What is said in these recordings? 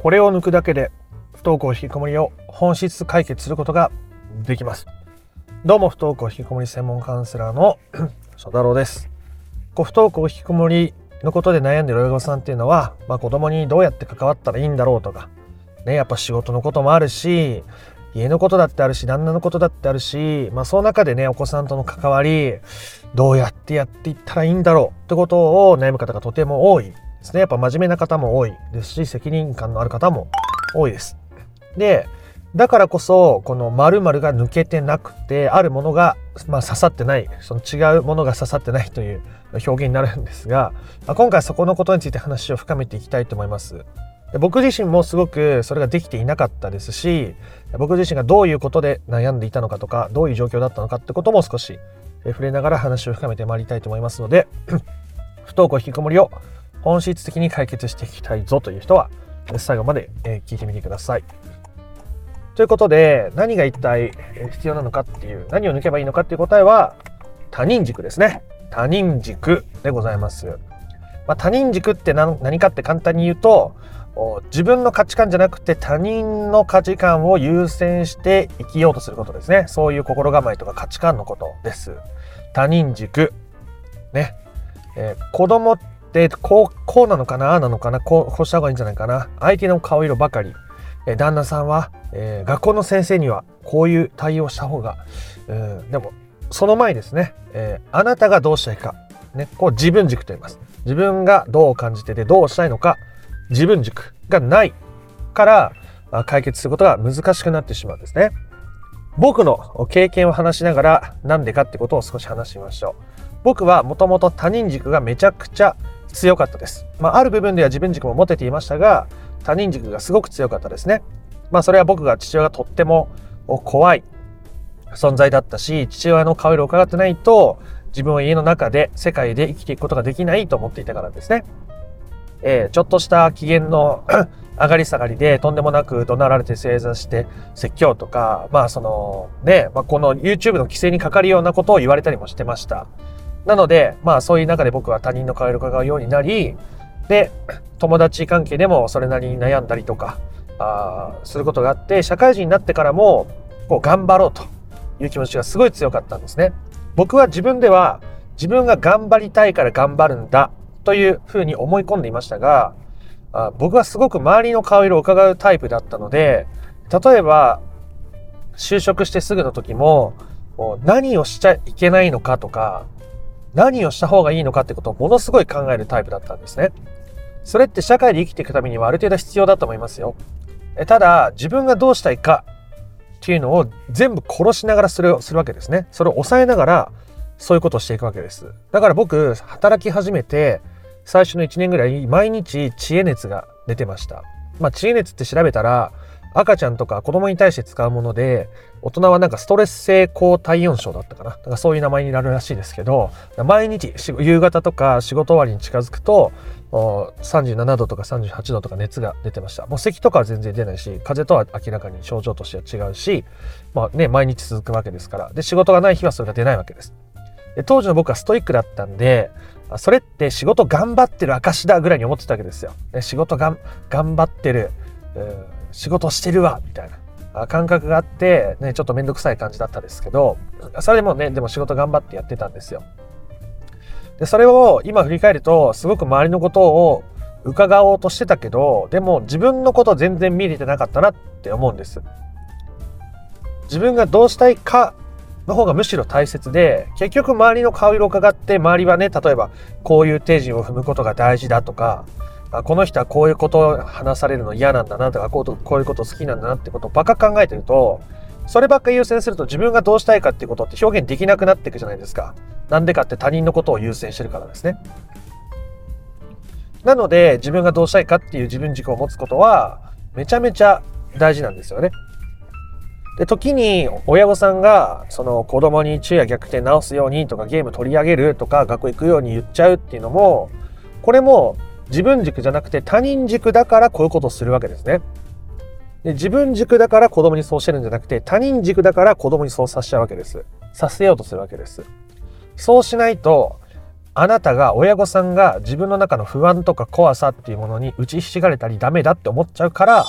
これを抜くだけで不登校引きこもりを本質解決することができます。どうも不登校引きこもり専門カウンセラーの 曽太郎です。こう不登校引きこもりのことで悩んでる親御さんっていうのは、まあ、子供にどうやって関わったらいいんだろうとかねやっぱ仕事のこともあるし家のことだってあるし旦那のことだってあるし、まあ、その中でねお子さんとの関わりどうやってやっていったらいいんだろうってことを悩む方がとても多い。ですねやっぱ真面目な方も多いですし責任感のある方も多いです。でだからこそこの〇〇が抜けてなくてあるものが、まあ、刺さってないその違うものが刺さってないという表現になるんですが、まあ、今回そこのことについて話を深めていきたいと思います。僕自身もすごくそれができていなかったですし僕自身がどういうことで悩んでいたのかとかどういう状況だったのかってことも少し触れながら話を深めてまいりたいと思いますので 不登校引きこもりを本質的に解決していきたいぞという人は最後まで聞いてみてください。ということで何が一体必要なのかっていう何を抜けばいいのかっていう答えは他人軸ですね。他人軸でございます。まあ、他人軸って何かって簡単に言うと自分の価値観じゃなくて他人の価値観を優先して生きようとすることですね。そういう心構えとか価値観のことです。他人軸。ね。えー、子供ってこう、こうなのかな？あなのかな？こうこうした方がいいんじゃないかな？相手の顔色ばかり。旦那さんは、えー、学校の先生にはこういう対応した方が、うん、でも、その前ですね、えあなたがどうしたいか。ね、こう自分軸と言います。自分がどう感じててどうしたいのか自分軸がないから解決することが難しくなってしまうんですね。僕の経験を話しながらなんでかってことを少し話しましょう。僕はもともと他人軸がめちゃくちゃ強かったです。まあ、ある部分では自分軸も持てていましたが、他人軸がすごく強かったですね。まあ、それは僕が父親がとっても怖い存在だったし、父親の顔色を伺ってないと、自分は家の中で世界で生きていくことができないと思っていたからですね。えー、ちょっとした機嫌の 上がり下がりでとんでもなく怒鳴られて正座して説教とか、まあそのね、まあ、この YouTube の規制にかかるようなことを言われたりもしてました。なので、まあそういう中で僕は他人の顔色を伺うようになり、で、友達関係でもそれなりに悩んだりとか、あすることがあって、社会人になってからも、こう頑張ろうという気持ちがすごい強かったんですね。僕は自分では自分が頑張りたいから頑張るんだというふうに思い込んでいましたが、あ僕はすごく周りの顔色を伺うタイプだったので、例えば、就職してすぐの時も、も何をしちゃいけないのかとか、何をした方がいいのかってことをものすごい考えるタイプだったんですね。それって社会で生きていくためにはある程度必要だと思いますよ。えただ、自分がどうしたいかっていうのを全部殺しながらそれをするわけですね。それを抑えながら、そういうことをしていくわけです。だから僕、働き始めて、最初の1年ぐらい毎日知恵熱が出てました。まあ、知恵熱って調べたら赤ちゃんとか子供に対して使うもので大人はなんかストレス性高体温症だったかな。なんかそういう名前になるらしいですけど毎日夕方とか仕事終わりに近づくと37度とか38度とか熱が出てました。もう咳とかは全然出ないし風邪とは明らかに症状としては違うしまあね毎日続くわけですから。で仕事がない日はそれが出ないわけです。で当時の僕はストイックだったんでそれって仕事頑張ってる証だぐらいに思ってたわけですよ。仕事がん頑張ってる、仕事してるわみたいな感覚があって、ね、ちょっとめんどくさい感じだったですけど、それでもね、でも仕事頑張ってやってたんですよ。で、それを今振り返ると、すごく周りのことを伺おうとしてたけど、でも自分のこと全然見れてなかったなって思うんです。自分がどうしたいかの方がむしろ大切で、結局周りの顔色を伺って、周りはね、例えばこういう手順を踏むことが大事だとか、あこの人はこういうことを話されるの嫌なんだなとかこうこういうこと好きなんだなってことをばっか考えてるとそればっか優先すると自分がどうしたいかっていうことって表現できなくなっていくじゃないですか。なんでかって他人のことを優先してるからですね。なので自分がどうしたいかっていう自分軸を持つことはめちゃめちゃ大事なんですよね。で、時に親御さんが、その子供に昼夜逆転直すようにとかゲーム取り上げるとか学校行くように言っちゃうっていうのも、これも自分軸じゃなくて他人軸だからこういうことをするわけですね。で自分軸だから子供にそうしてるんじゃなくて他人軸だから子供にそうさせちゃうわけです。させようとするわけです。そうしないとあなたが親御さんが自分の中の不安とか怖さっていうものに打ちひしがれたりダメだって思っちゃうから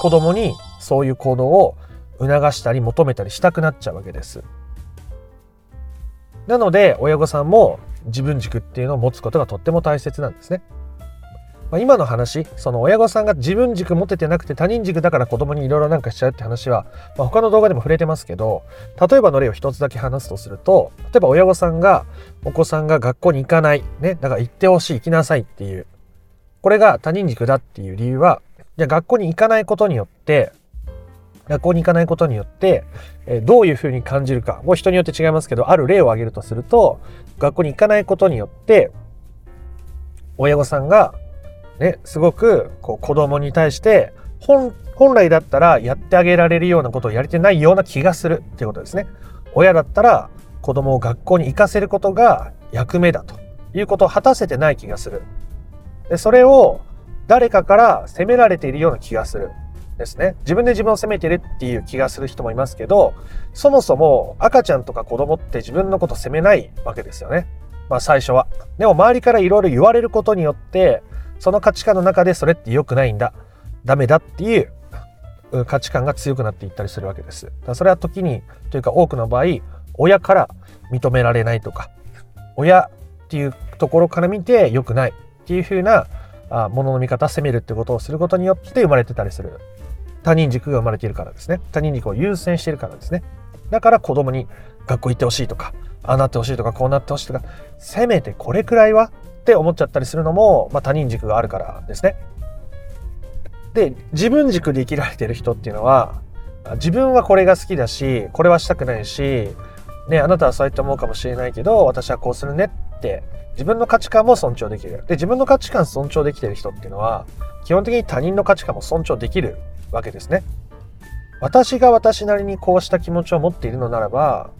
子供にそういう行動を促したり求めたりしたくなっちゃうわけです。なので親御さんも自分軸っていうのを持つことがとっても大切なんですね。まあ、今の話その親御さんが自分軸持ててなくて他人軸だから子供にいろいろなんかしちゃうって話は、まあ、他の動画でも触れてますけど例えばの例を一つだけ話すとすると例えば親御さんがお子さんが学校に行かないねだから行ってほしい行きなさいっていうこれが他人軸だっていう理由はじゃあ学校に行かないことによって学校に行かないことによって、えどういうふうに感じるかもう人によって違いますけどある例を挙げるとすると学校に行かないことによって親御さんがね、すごくこう子供に対して本本来だったらやってあげられるようなことをやれてないような気がするっていうことですね。親だったら子供を学校に行かせることが役目だということを果たせてない気がする。でそれを誰かから責められているような気がする。ですね。自分で自分を責めてるっていう気がする人もいますけど、そもそも赤ちゃんとか子供って自分のこと責めないわけですよね。まあ最初は。でも周りからいろいろ言われることによって、その価値観の中でそれって良くないんだ。ダメだっていう価値観が強くなっていったりするわけです。だそれは時にというか多くの場合親から認められないとか親っていうところから見て良くないっていう風なものの見方責めるってことをすることによって生まれてたりする。他人軸が生まれているからですね。他人軸を優先しているからですね。だから子供に学校行ってほしいとかああなってほしいとかこうなってほしいとかせめてこれくらいはって思っちゃったりするのも、まあ、他人軸があるからですね。で自分軸で生きられてる人っていうのは自分はこれが好きだしこれはしたくないし、ね、あなたはそうやって思うかもしれないけど私はこうするねって自分の価値観も尊重できる。で自分の価値観尊重できてる人っていうのは基本的に他人の価値観も尊重できるわけですね。私が私なりにこうした気持ちを持っているのならば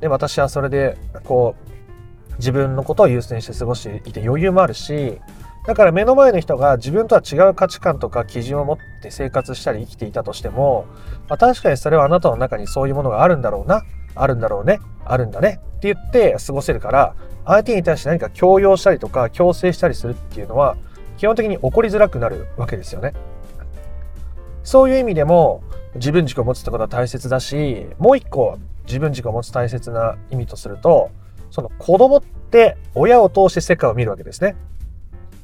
で私はそれでこう自分のことを優先して過ごしていて余裕もあるしだから目の前の人が自分とは違う価値観とか基準を持って生活したり生きていたとしても、まあ、確かにそれはあなたの中にそういうものがあるんだろうなあるんだろうねあるんだねって言って過ごせるから相手に対して何か強要したりとか強制したりするっていうのは基本的に起こりづらくなるわけですよね。そういう意味でも自分軸を持つってことは大切だしもう一個自分軸を持つ大切な意味とするとその子供って親を通して世界を見るわけですね。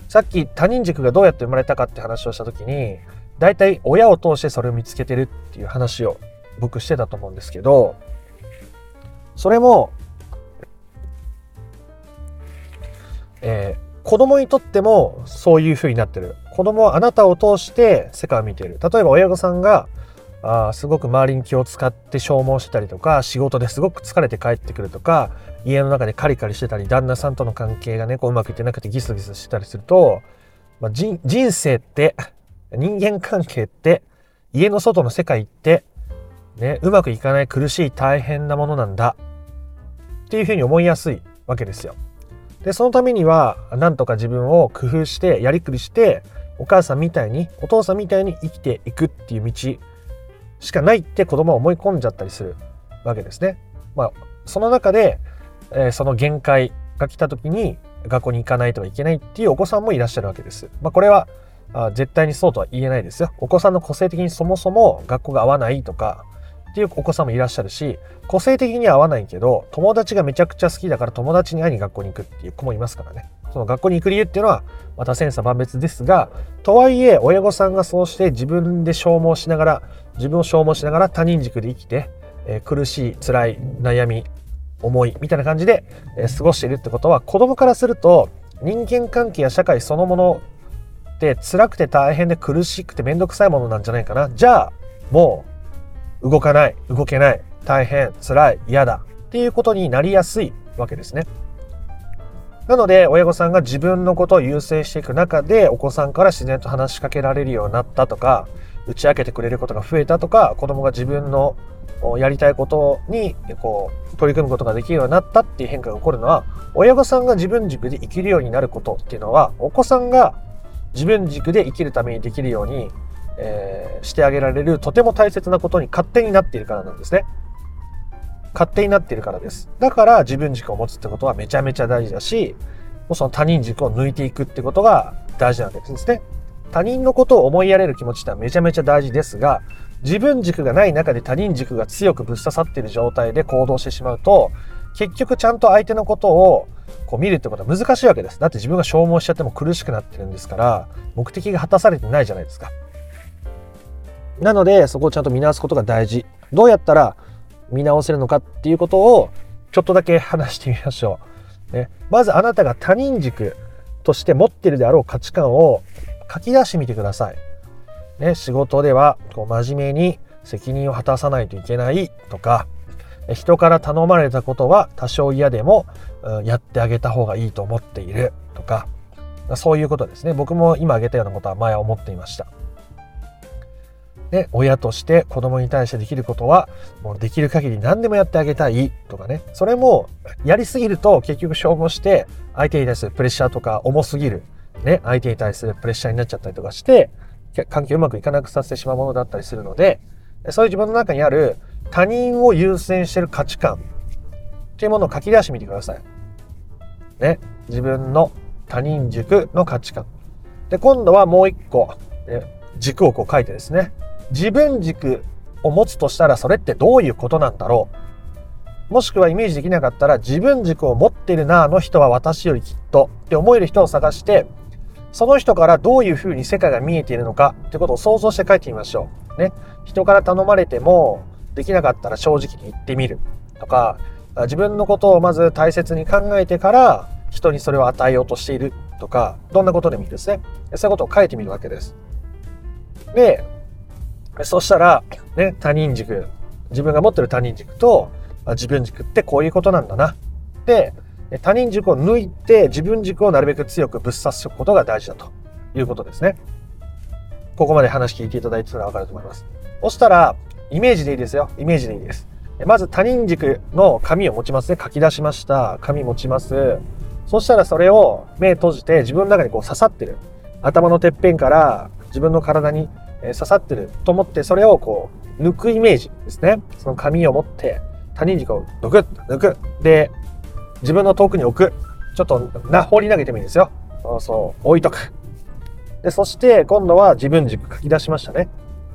さっき他人軸がどうやって生まれたかって話をした時に大体親を通してそれを見つけてるっていう話を僕してたと思うんですけどそれも、えー、子供にとってもそういう風になってる子供はあなたを通して世界を見ている例えば親御さんがあすごく周りに気を使って消耗してたりとか仕事ですごく疲れて帰ってくるとか家の中でカリカリしてたり旦那さんとの関係がねこううまくいってなくてギスギスしてたりすると、まあ、人生って人間関係って家の外の世界ってねうまくいかない苦しい大変なものなんだっていうふうに思いやすいわけですよ。でそのためにはなんとか自分を工夫してやりくりしてお母さんみたいにお父さんみたいに生きていくっていう道しかないって子供は思い込んじゃったりするわけですね。まあ、その中で、えー、その限界が来た時に学校に行かないといけないっていうお子さんもいらっしゃるわけです。まあ、これはあ絶対にそうとは言えないですよ。お子さんの個性的にそもそも学校が合わないとかっていうお子さんもいらっしゃるし個性的には合わないけど友達がめちゃくちゃ好きだから友達に会いに学校に行くっていう子もいますからね。その学校に行く理由っていうのはまた千差万別ですがとはいえ親御さんがそうして自分で消耗しながら自分を消耗しながら他人軸で生きて、えー、苦しい辛い悩み思いみたいな感じで、えー、過ごしているってことは子供からすると人間関係や社会そのものって辛くて大変で苦しくて面倒くさいものなんじゃないかなじゃあもう動かない動けない大変辛い嫌だっていうことになりやすいわけですね。なので親御さんが自分のことを優先していく中でお子さんから自然と話しかけられるようになったとか打ち明けてくれることが増えたとか子供が自分のやりたいことにこう取り組むことができるようになったっていう変化が起こるのは親御さんが自分軸で生きるようになることっていうのはお子さんが自分軸で生きるためにできるように、えー、してあげられるとても大切なことに勝手になっているからなんですね。勝手になっているからです。だから自分軸を持つってことはめちゃめちゃ大事だし、もうその他人軸を抜いていくってことが大事なわけですね。他人のことを思いやれる気持ちってのはめちゃめちゃ大事ですが、自分軸がない中で他人軸が強くぶっ刺さっている状態で行動してしまうと、結局ちゃんと相手のことをこう見るってことは難しいわけです。だって自分が消耗しちゃっても苦しくなってるんですから、目的が果たされてないじゃないですか。なので、そこをちゃんと見直すことが大事。どうやったら見直せるのかっていうことをちょっとだけ話してみましょう。ね、まずあなたが他人軸として持ってるであろう価値観を書き出してみてください。ね、仕事ではこう真面目に責任を果たさないといけないとか、人から頼まれたことは多少嫌でも、うん、やってあげた方がいいと思っているとか、そういうことですね。僕も今挙げたようなことは前は思っていました。ね、親として子供に対してできることは、もうできる限り何でもやってあげたいとかね。それも、やりすぎると結局消耗して、相手に対するプレッシャーとか重すぎる、ね、相手に対するプレッシャーになっちゃったりとかして、関係うまくいかなくさせてしまうものだったりするので、そういう自分の中にある他人を優先してる価値観っていうものを書き出してみてください。ね。自分の他人軸の価値観。で、今度はもう一個、ね、軸をこう書いてですね。自分軸を持つとしたらそれってどういうことなんだろうもしくはイメージできなかったら自分軸を持ってるなあの人は私よりきっとって思える人を探してその人からどういうふうに世界が見えているのかってことを想像して書いてみましょう。ね。人から頼まれてもできなかったら正直に言ってみるとか自分のことをまず大切に考えてから人にそれを与えようとしているとかどんなことでもいいですね。そういうことを書いてみるわけです。で、そしたら、ね、他人軸、自分が持ってる他人軸と、自分軸ってこういうことなんだな。で、他人軸を抜いて自分軸をなるべく強くぶっ刺すことが大事だということですね。ここまで話聞いていただいてたらわかると思います。そしたら、イメージでいいですよ。イメージでいいです。まず他人軸の紙を持ちますね。書き出しました。紙持ちます。そしたらそれを目閉じて自分の中にこう刺さってる。頭のてっぺんから自分の体に刺さってると思ってそれをこう抜くイメージですね。その紙を持って他人軸を抜く、抜く。で、自分の遠くに置く。ちょっとな、放り投げてもいいですよ。そうそう、置いとく。で、そして今度は自分軸書き出しましたね。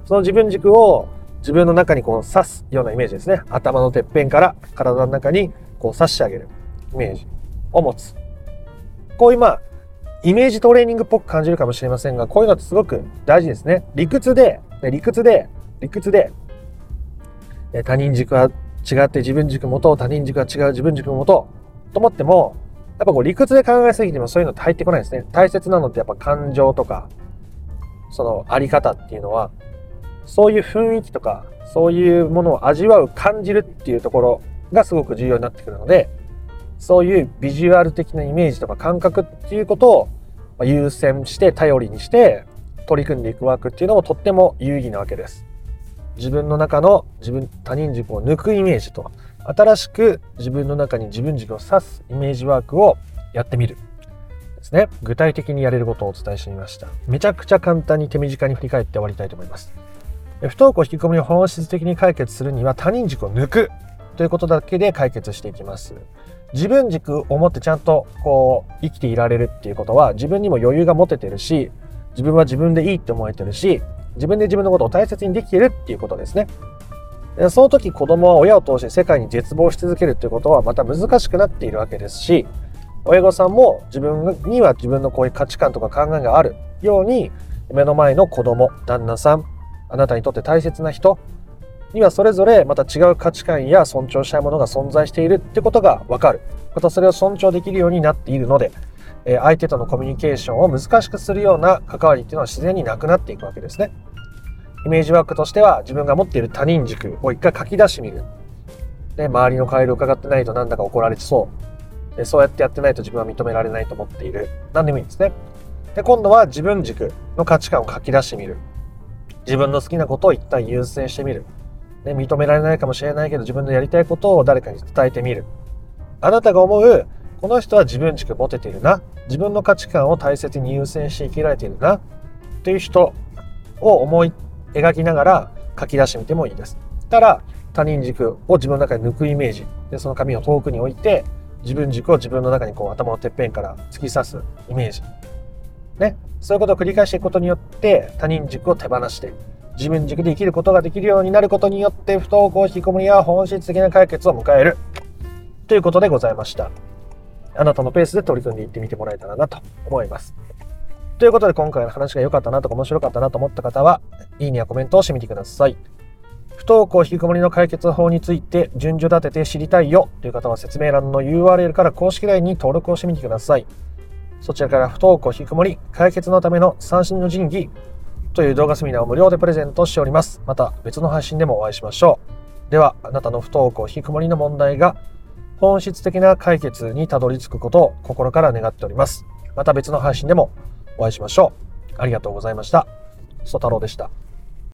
その自分軸を自分の中にこう刺すようなイメージですね。頭のてっぺんから体の中にこう刺してあげるイメージを持つ。こういうまあ、イメージトレーニングっぽく感じるかもしれませんが、こういうのってすごく大事ですね。理屈で、理屈で、理屈で、他人軸は違って自分軸持と、他人軸は違う自分軸持とと思っても、やっぱこう理屈で考えすぎてもそういうのって入ってこないですね。大切なのってやっぱ感情とか、そのあり方っていうのは、そういう雰囲気とか、そういうものを味わう、感じるっていうところがすごく重要になってくるので、そういうビジュアル的なイメージとか感覚っていうことを優先して頼りにして取り組んでいくワークっていうのもとっても有意義なわけです。自分の中の自分他人軸を抜くイメージと新しく自分の中に自分軸を指すイメージワークをやってみるですね。具体的にやれることをお伝えしてみました。めちゃくちゃ簡単に手短に振り返って終わりたいと思います。不登校引き込みを本質的に解決するには他人軸を抜くということだけで解決していきます。自分軸を持ってちゃんとこう生きていられるっていうことは自分にも余裕が持ててるし自分は自分でいいって思えてるし自分で自分のことを大切にできてるっていうことですね。その時子供は親を通して世界に絶望し続けるっていうことはまた難しくなっているわけですし親御さんも自分には自分のこういう価値観とか考えがあるように目の前の子供旦那さんあなたにとって大切な人にはそれぞれまた違う価値観や尊重したいものが存在しているってことがわかる。またそれを尊重できるようになっているので、相手とのコミュニケーションを難しくするような関わりっていうのは自然になくなっていくわけですね。イメージワークとしては自分が持っている他人軸を一回書き出してみる。で、周りの顔色を伺ってないとなんだか怒られてそう。でそうやってやってないと自分は認められないと思っている。何でもいいんですね。で、今度は自分軸の価値観を書き出してみる。自分の好きなことを一旦優先してみる。ね、認められないかもしれないけど自分のやりたいことを誰かに伝えてみる。あなたが思う、この人は自分軸持てているな。自分の価値観を大切に優先して生きられているな。っていう人を思い描きながら書き出してみてもいいです。たら他人軸を自分の中で抜くイメージ。で、その紙を遠くに置いて、自分軸を自分の中にこう頭のてっぺんから突き刺すイメージ。ね。そういうことを繰り返していくことによって他人軸を手放していく自分軸で生きることができるようになることによって不登校引きこもりは本質的な解決を迎える。ということでございました。あなたのペースで取り組んでいってみてもらえたらなと思います。ということで今回の話が良かったなとか面白かったなと思った方は、いいねやコメントをしてみてください。不登校引きこもりの解決法について順序立てて知りたいよという方は説明欄の URL から公式 LINE に登録をしてみてください。そちらから不登校引きこもり解決のための三振の神器という動画セミナーを無料でプレゼントしております。また別の配信でもお会いしましょう。では、あなたの不登校引きこもりの問題が本質的な解決にたどり着くことを心から願っております。また別の配信でもお会いしましょう。ありがとうございました。ソ太郎でした。